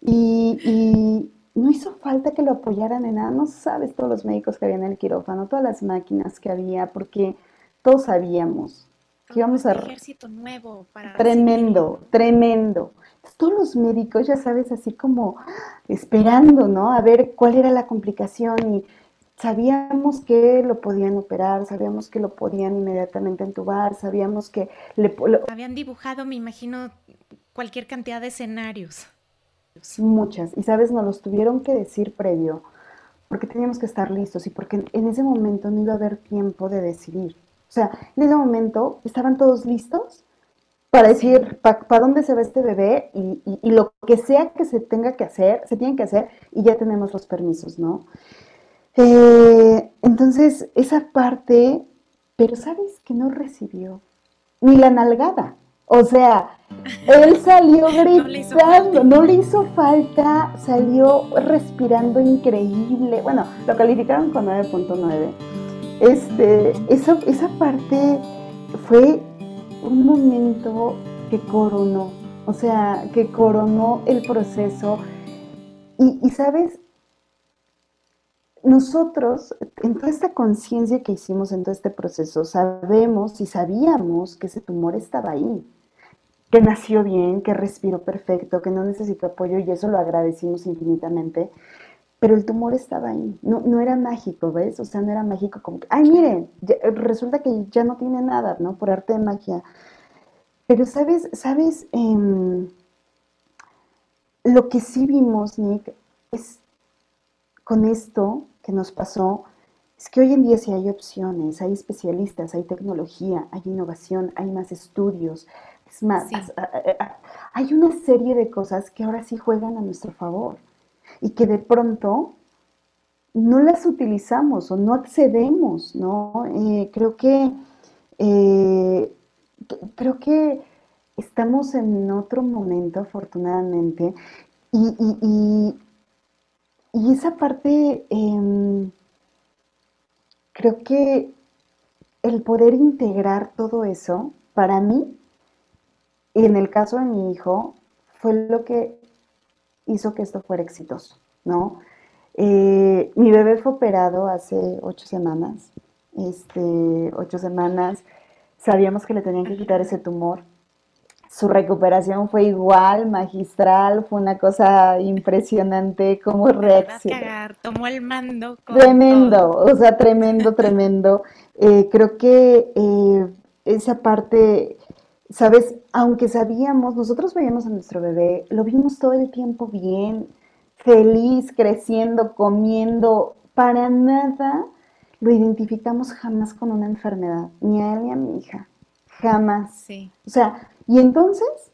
Y, no hizo falta que lo apoyaran en nada, no sabes todos los médicos que había en el quirófano, todas las máquinas que había, porque todos sabíamos que íbamos a... ejército nuevo para... Tremendo, tremendo. todos los médicos, ya sabes, así como esperando, ¿no? A ver cuál era la complicación y sabíamos que lo podían operar, sabíamos que lo podían inmediatamente entubar, sabíamos que le... Habían dibujado, me imagino, cualquier cantidad de escenarios. Muchas, y sabes, nos los tuvieron que decir previo, porque teníamos que estar listos y porque en ese momento no iba a haber tiempo de decidir. O sea, en ese momento estaban todos listos para decir para dónde se va este bebé y, lo que sea que se tenga que hacer, se tiene que hacer y ya tenemos los permisos, ¿no? Eh, entonces, esa parte, pero sabes que no recibió ni la nalgada. O sea, él salió gritando, no le hizo falta, salió respirando increíble. Bueno, lo calificaron con 9.9. Este, esa, esa parte fue un momento que coronó, o sea, que coronó el proceso. Y, y sabes, nosotros, en toda esta conciencia que hicimos en todo este proceso, sabemos y sabíamos que ese tumor estaba ahí, que nació bien, que respiró perfecto, que no necesitó apoyo y eso lo agradecimos infinitamente, pero el tumor estaba ahí, no, no era mágico, ¿ves? O sea, no era mágico como que, ay, miren, resulta que ya no tiene nada, ¿no? Por arte de magia. Pero, ¿sabes? ¿Sabes? Em, lo que sí vimos, Nick, es con esto que nos pasó, es que hoy en día sí hay opciones, hay especialistas, hay tecnología, hay innovación, hay más estudios, es más, hay una serie de cosas que ahora sí juegan a nuestro favor y que de pronto no las utilizamos o no accedemos, ¿no? Eh, creo que eh, creo que estamos en otro momento, afortunadamente, y, esa parte em, creo que el poder integrar todo eso, para mí, y en el caso de mi hijo, fue lo que hizo que esto fuera exitoso, ¿no? Eh, mi bebé fue operado hace ocho semanas, este, ocho semanas, sabíamos que le tenían que quitar ese tumor, su recuperación fue igual, magistral, fue una cosa impresionante como reacción. Tomó el mando. Tremendo, o sea, tremendo, tremendo. Eh, creo que eh, esa parte, sabes, aunque sabíamos, nosotros veíamos a nuestro bebé, lo vimos todo el tiempo bien, feliz, creciendo, comiendo, para nada lo identificamos jamás con una enfermedad, ni a él ni a mi hija, jamás. Sí. O sea, y entonces,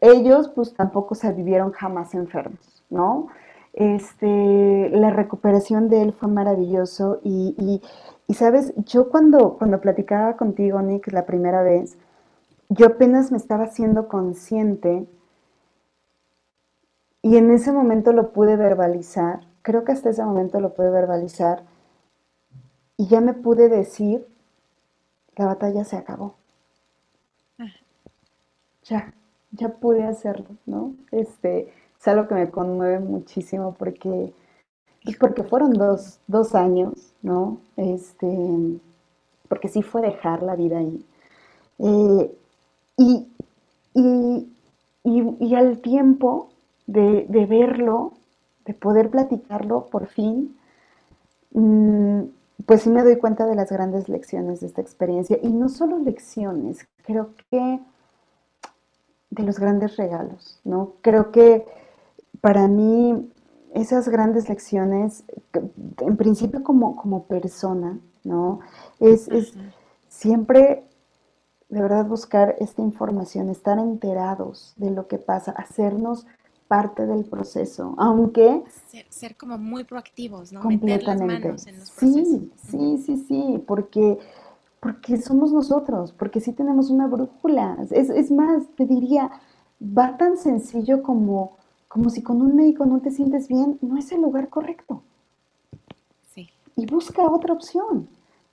ellos pues tampoco se vivieron jamás enfermos, ¿no? Este, la recuperación de él fue maravilloso y, y, sabes, yo cuando, cuando platicaba contigo, Nick, la primera vez, yo apenas me estaba haciendo consciente y en ese momento lo pude verbalizar, creo que hasta ese momento lo pude verbalizar y ya me pude decir, la batalla se acabó ya, ya pude hacerlo, ¿no? Este, es algo que me conmueve muchísimo porque, pues porque fueron dos, dos años, ¿no? Este, porque sí fue dejar la vida ahí. Eh, y, y, al tiempo de, verlo, de poder platicarlo por fin, mm, pues sí me doy cuenta de las grandes lecciones de esta experiencia. Y no solo lecciones, creo que de los grandes regalos, ¿no? Creo que para mí esas grandes lecciones, en principio como, como persona, ¿no? Es, siempre de verdad buscar esta información, estar enterados de lo que pasa, hacernos parte del proceso, aunque... Ser, como muy proactivos, ¿no? Completamente. sí, sí, sí, sí, porque porque somos nosotros, porque sí tenemos una brújula. Es, más, te diría, va tan sencillo como, como si con un médico no te sientes bien, no es el lugar correcto. Sí. Y busca otra opción.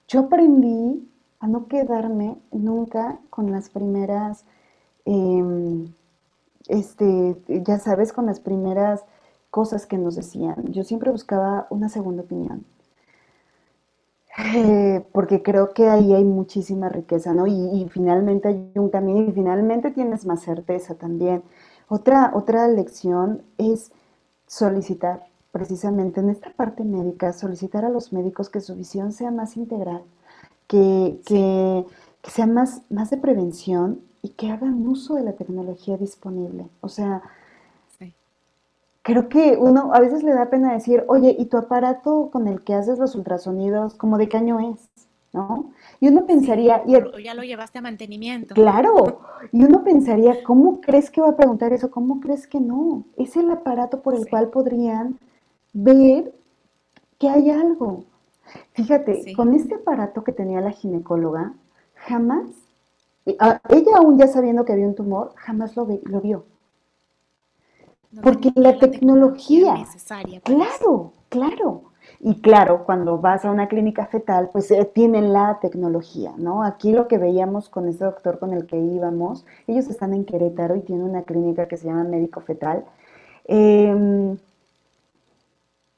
Yo aprendí a no quedarme nunca con las primeras, em, este, ya sabes, con las primeras cosas que nos decían. Yo siempre buscaba una segunda opinión. Eh, porque creo que ahí hay muchísima riqueza, ¿no? Y, finalmente hay un camino y finalmente tienes más certeza también. Otra, otra lección es solicitar, precisamente en esta parte médica, solicitar a los médicos que su visión sea más integral, que, que, que sea más, más de prevención y que hagan uso de la tecnología disponible. O sea, creo que uno a veces le da pena decir, oye, ¿y tu aparato con el que haces los ultrasonidos, como de qué año es? ¿No? Y uno pensaría... y ya lo llevaste a mantenimiento. Claro, y uno pensaría, ¿cómo crees que va a preguntar eso? ¿Cómo crees que no? Es el aparato por el cual podrían ver que hay algo. Fíjate, con este aparato que tenía la ginecóloga, jamás, ella aún ya sabiendo que había un tumor, jamás lo, lo vio. Porque la, tecnología, necesaria claro, claro. Y claro, cuando vas a una clínica fetal, pues eh, tienen la tecnología, ¿no? Aquí lo que veíamos con este doctor con el que íbamos, ellos están en Querétaro y tienen una clínica que se llama Médico Fetal. Em,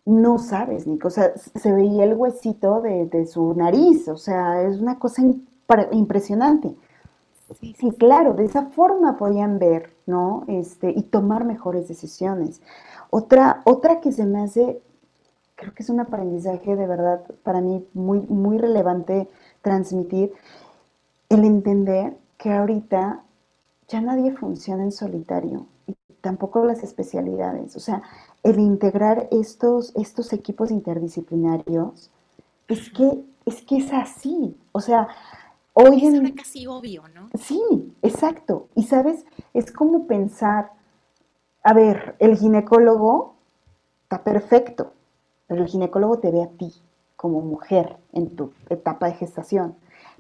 no sabes, Nico, o sea, se veía el huesito de, de su nariz, o sea, es una cosa impresionante. Sí, claro, de esa forma podían ver, ¿no? Este, y tomar mejores decisiones. Otra, otra que se me hace, creo que es un aprendizaje de verdad para mí muy, muy relevante transmitir, el entender que ahorita ya nadie funciona en solitario, tampoco las especialidades. O sea, el integrar estos, estos equipos interdisciplinarios es que es que es así. O sea, hoy en... casi obvio, ¿no? Sí, exacto. Y sabes, es como pensar, a ver, el ginecólogo está perfecto, pero el ginecólogo te ve a ti como mujer en tu etapa de gestación.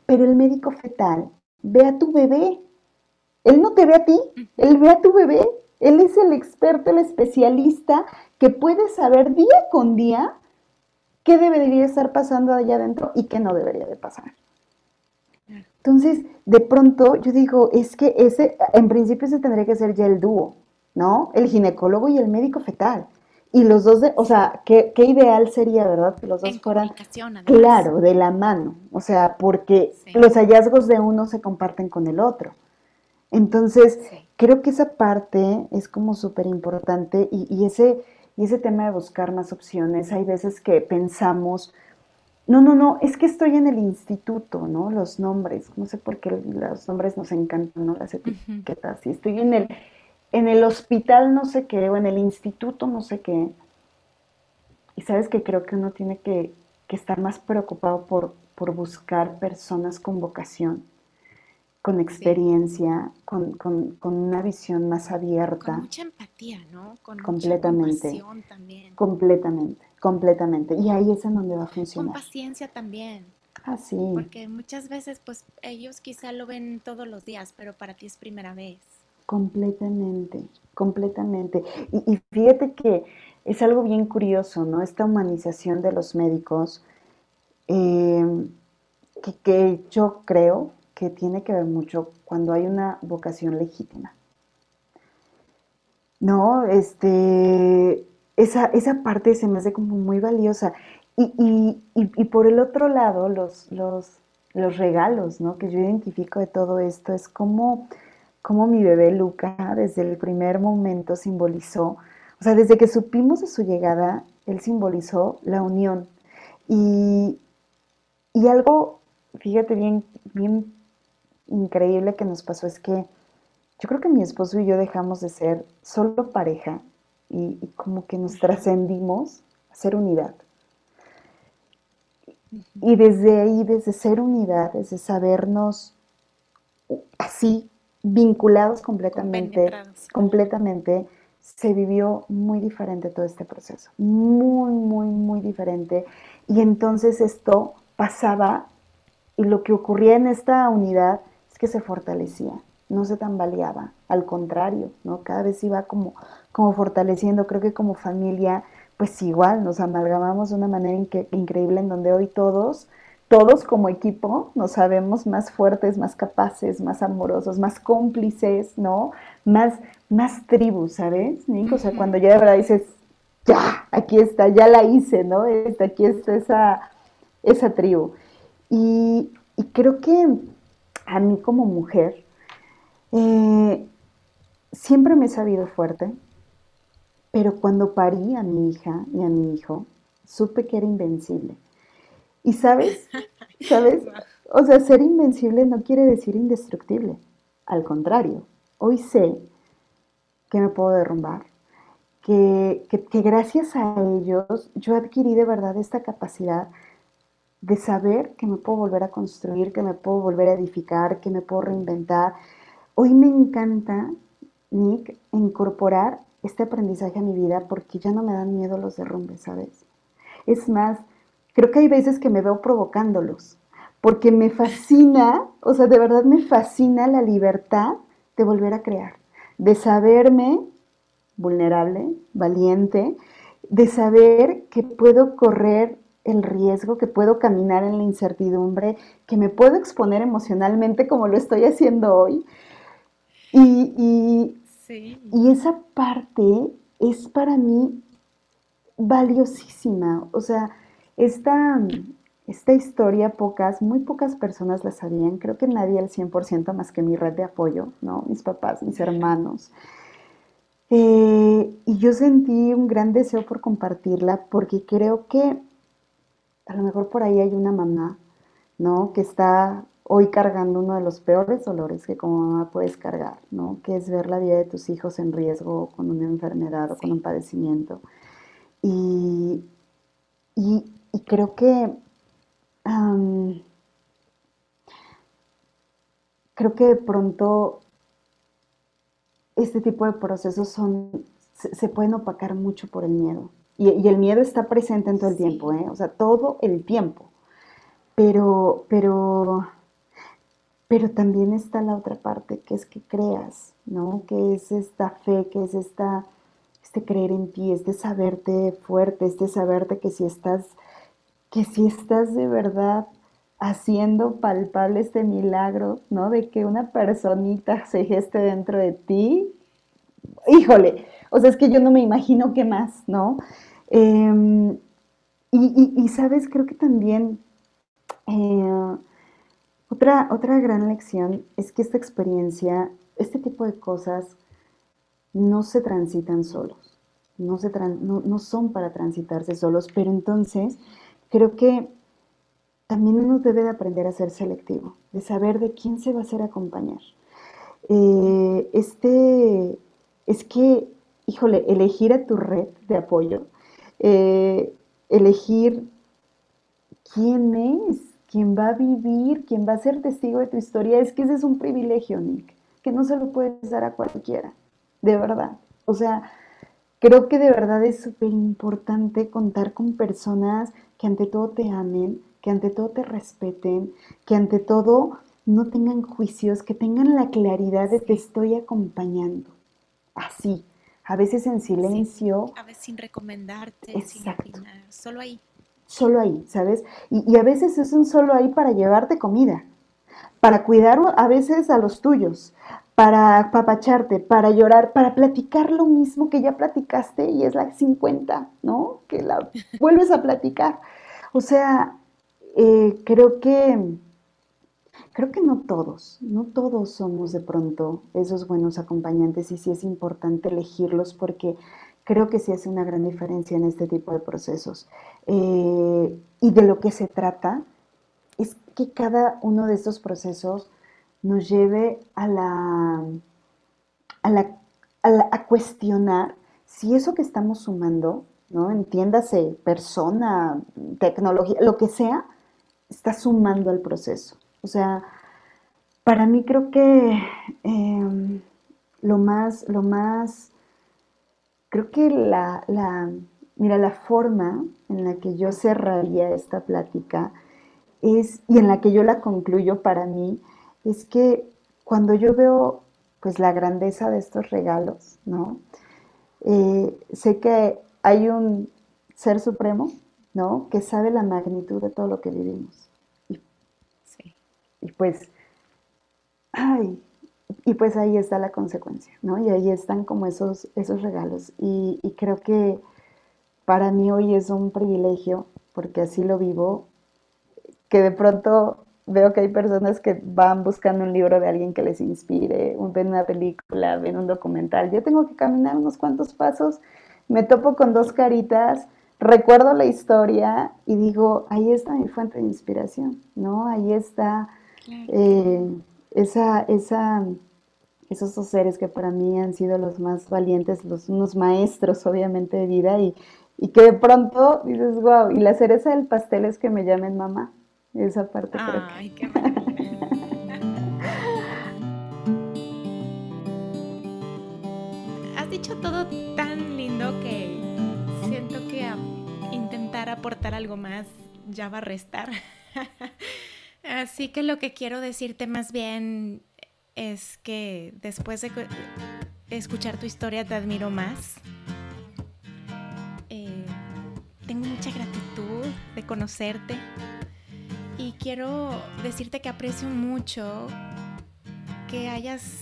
Pero el médico fetal ve a tu bebé. Él no te ve a ti, él ve a tu bebé. Él es el experto, el especialista que puede saber día con día qué debería estar pasando allá adentro y qué no debería de pasar. Entonces, de pronto yo digo, es que ese, en principio ese tendría que ser ya el dúo, ¿no? El ginecólogo y el médico fetal. Y los dos, de, o sea, qué, ideal sería, ¿verdad? Que los dos fueran, claro, de la mano. O sea, porque los hallazgos de uno se comparten con el otro. Entonces, creo que esa parte es como súper importante y, ese, y ese tema de buscar más opciones, hay veces que pensamos, no, no, no, es que estoy en el instituto, ¿no? Los nombres, no sé por qué los nombres nos encantan, ¿no? Las etiquetas. Y estoy en el, en el hospital no sé qué, o en el instituto no sé qué. Y sabes que creo que uno tiene que, estar más preocupado por, por buscar personas con vocación con experiencia, con, una visión más abierta. Con mucha empatía, ¿no? Con completamente, mucha también. Completamente, completamente. Y ahí es en donde va a funcionar. Con paciencia también. Ah, sí. Porque muchas veces, pues, ellos quizá lo ven todos los días, pero para ti es primera vez. Completamente, completamente. Y, fíjate que es algo bien curioso, ¿no? Esta humanización de los médicos, eh, que, que yo creo que tiene que ver mucho cuando hay una vocación legítima. No, este, esa, esa parte se me hace como muy valiosa. Y, por el otro lado, los, los, los, regalos ¿no? que yo identifico de todo esto es como, como mi bebé Luca desde el primer momento simbolizó, o sea, desde que supimos de su llegada, él simbolizó la unión. Y, y algo, fíjate bien, bien increíble que nos pasó es que yo creo que mi esposo y yo dejamos de ser solo pareja y, como que nos trascendimos a ser unidad. Y desde ahí, desde ser unidad, desde sabernos así, vinculados completamente, completamente, se vivió muy diferente todo este proceso. Muy, muy, muy diferente. Y entonces esto pasaba y lo que ocurría en esta unidad que se fortalecía, no se tambaleaba, al contrario, ¿no? Cada vez iba como, como fortaleciendo, creo que como familia, pues igual, nos amalgamamos de una manera increíble en donde hoy todos, todos como equipo nos sabemos más fuertes, más capaces, más amorosos, más cómplices, ¿no? Más, más tribus, ¿sabes? O sea, cuando ya de verdad dices, ya, aquí está, ya la hice, ¿no? Este, aquí está esa, esa tribu. Y, y creo que a mí como mujer, eh, siempre me he sabido fuerte, pero cuando parí a mi hija y a mi hijo, supe que era invencible. Y sabes, sabes, o sea, ser invencible no quiere decir indestructible. Al contrario, hoy sé que me puedo derrumbar, que, que gracias a ellos yo adquirí de verdad esta capacidad de saber que me puedo volver a construir, que me puedo volver a edificar, que me puedo reinventar. Hoy me encanta, Nick, incorporar este aprendizaje a mi vida porque ya no me dan miedo los derrumbes, ¿sabes? Es más, creo que hay veces que me veo provocándolos, porque me fascina, o sea, de verdad me fascina la libertad de volver a crear, de saberme vulnerable, valiente, de saber que puedo correr el riesgo, que puedo caminar en la incertidumbre, que me puedo exponer emocionalmente como lo estoy haciendo hoy. Y, y, esa parte es para mí valiosísima. O sea, esta, esta historia pocas, muy pocas personas la sabían. Creo que nadie al 100% más que mi red de apoyo, ¿no? Mis papás, mis hermanos. Eh, y yo sentí un gran deseo por compartirla porque creo que a lo mejor por ahí hay una mamá, ¿no? Que está hoy cargando uno de los peores dolores que como mamá puedes cargar, ¿no? Que es ver la vida de tus hijos en riesgo con una enfermedad o con un padecimiento. Y, y, creo que creo que de pronto este tipo de procesos son, se, pueden opacar mucho por el miedo. Y, el miedo está presente en todo el tiempo, ¿eh? o sea, todo el tiempo. Pero, pero, pero también está la otra parte, que es que creas, ¿no? Que es esta fe, que es esta, este creer en ti, este saberte fuerte, este saberte que si estás, que si estás de verdad haciendo palpable este milagro, ¿no? De que una personita se geste dentro de ti. Híjole, o sea, es que yo no me imagino qué más, ¿no? Em, y, sabes, creo que también eh, otra, otra gran lección es que esta experiencia, este tipo de cosas, no se transitan solos, no, se no, no son para transitarse solos, pero entonces creo que también uno debe de aprender a ser selectivo, de saber de quién se va a hacer acompañar. Eh, este, es que, híjole, elegir a tu red de apoyo, eh, elegir quién es, quién va a vivir, quién va a ser testigo de tu historia, es que ese es un privilegio, Nick, que no se lo puedes dar a cualquiera, de verdad. O sea, creo que de verdad es súper importante contar con personas que ante todo te amen, que ante todo te respeten, que ante todo no tengan juicios, que tengan la claridad de que estoy acompañando. Así, a veces en silencio. a veces sin recomendarte, Exacto. sin solo ahí. Solo ahí, ¿sabes? Y, a veces es un solo ahí para llevarte comida, para cuidar a veces a los tuyos, para papacharte, para llorar, para platicar lo mismo que ya platicaste y es la 50, ¿no? Que la vuelves a platicar. O sea, eh, creo que creo que no todos, no todos somos de pronto esos buenos acompañantes y sí es importante elegirlos porque creo que sí hace una gran diferencia en este tipo de procesos. Eh, y de lo que se trata es que cada uno de estos procesos nos lleve a la, a, la, a cuestionar si eso que estamos sumando, ¿no? Entiéndase, persona, tecnología, lo que sea, está sumando al proceso. O sea, para mí creo que em, lo más, lo más, creo que la, la, mira, la forma en la que yo cerraría esta plática es, y en la que yo la concluyo para mí, es que cuando yo veo pues la grandeza de estos regalos, ¿no? Eh, sé que hay un ser supremo ¿no? Que sabe la magnitud de todo lo que vivimos. Y, pues, ay, y pues ahí está la consecuencia, ¿no? Y ahí están como esos, esos regalos. Y, y, creo que para mí hoy es un privilegio, porque así lo vivo, que de pronto veo que hay personas que van buscando un libro de alguien que les inspire, ven una película, ven un documental. Yo tengo que caminar unos cuantos pasos, me topo con dos caritas recuerdo la historia y digo, ahí está mi fuente de inspiración, ¿no? Ahí está eh, esa, esa, esos dos seres que para mí han sido los más valientes, los, unos maestros obviamente de vida y, y que de pronto dices, wow, y la cereza del pastel es que me llamen mamá. Esa parte Ay, creo que... Has dicho todo tan lindo que siento que intentar aportar algo más ya va a restar. Así que lo que quiero decirte más bien es que después de escuchar tu historia te admiro más. Eh, tengo mucha gratitud de conocerte y quiero decirte que aprecio mucho que hayas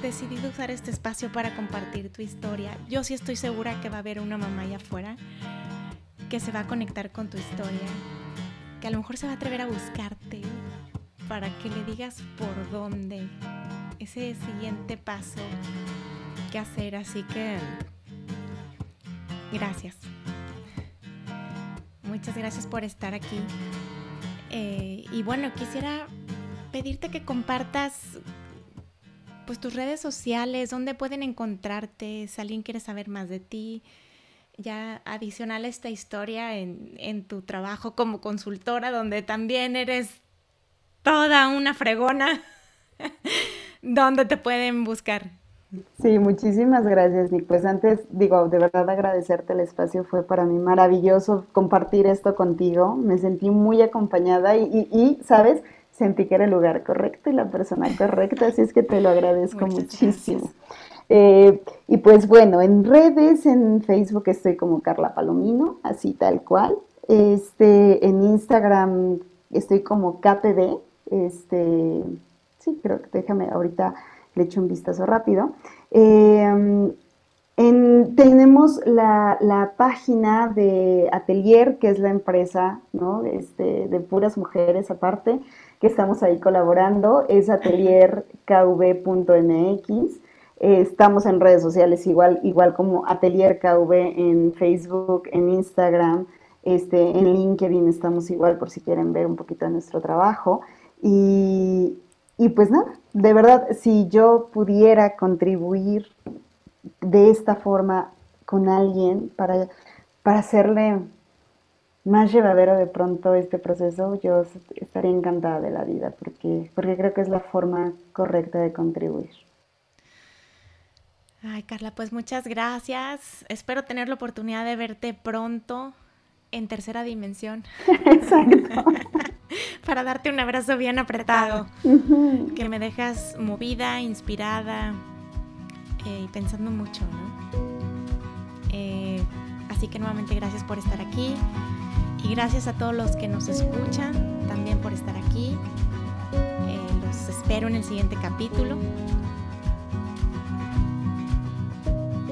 decidido usar este espacio para compartir tu historia. Yo sí estoy segura que va a haber una mamá allá afuera que se va a conectar con tu historia, que a lo mejor se va a atrever a buscarte para que le digas por dónde, ese siguiente paso que hacer. Así que gracias. Muchas gracias por estar aquí. Eh, y bueno, quisiera pedirte que compartas pues tus redes sociales, dónde pueden encontrarte, si alguien quiere saber más de ti, ya adicional a esta historia en, en tu trabajo como consultora, donde también eres toda una fregona, ¿dónde te pueden buscar? Sí, muchísimas gracias, Nick. Pues antes, digo, de verdad agradecerte el espacio, fue para mí maravilloso compartir esto contigo. Me sentí muy acompañada y, y, ¿sabes? Sentí que era el lugar correcto y la persona correcta, así es que te lo agradezco muchísimo. Eh, y pues bueno, en redes, en Facebook estoy como Carla Palomino, así tal cual. Este, en Instagram estoy como KPB, este, sí, creo que déjame ahorita le echo un vistazo rápido. Em, tenemos la, página de Atelier, que es la empresa este, de puras mujeres aparte, que estamos ahí colaborando, es atelierkv.mx. estamos en redes sociales igual, igual como Atelier KV en Facebook, en Instagram, este, en LinkedIn estamos igual por si quieren ver un poquito de nuestro trabajo. Y, y pues nada, de verdad, si yo pudiera contribuir de esta forma con alguien para, para hacerle más llevadero de pronto este proceso, yo estaría encantada de la vida, porque, porque creo que es la forma correcta de contribuir. Ay, Carla, pues muchas gracias. Espero tener la oportunidad de verte pronto en tercera dimensión. Exacto. para darte un abrazo bien apretado, que me dejas movida, inspirada eh, y pensando mucho, ¿no? Eh, así que nuevamente gracias por estar aquí y gracias a todos los que nos escuchan también por estar aquí. Eh, los espero en el siguiente capítulo.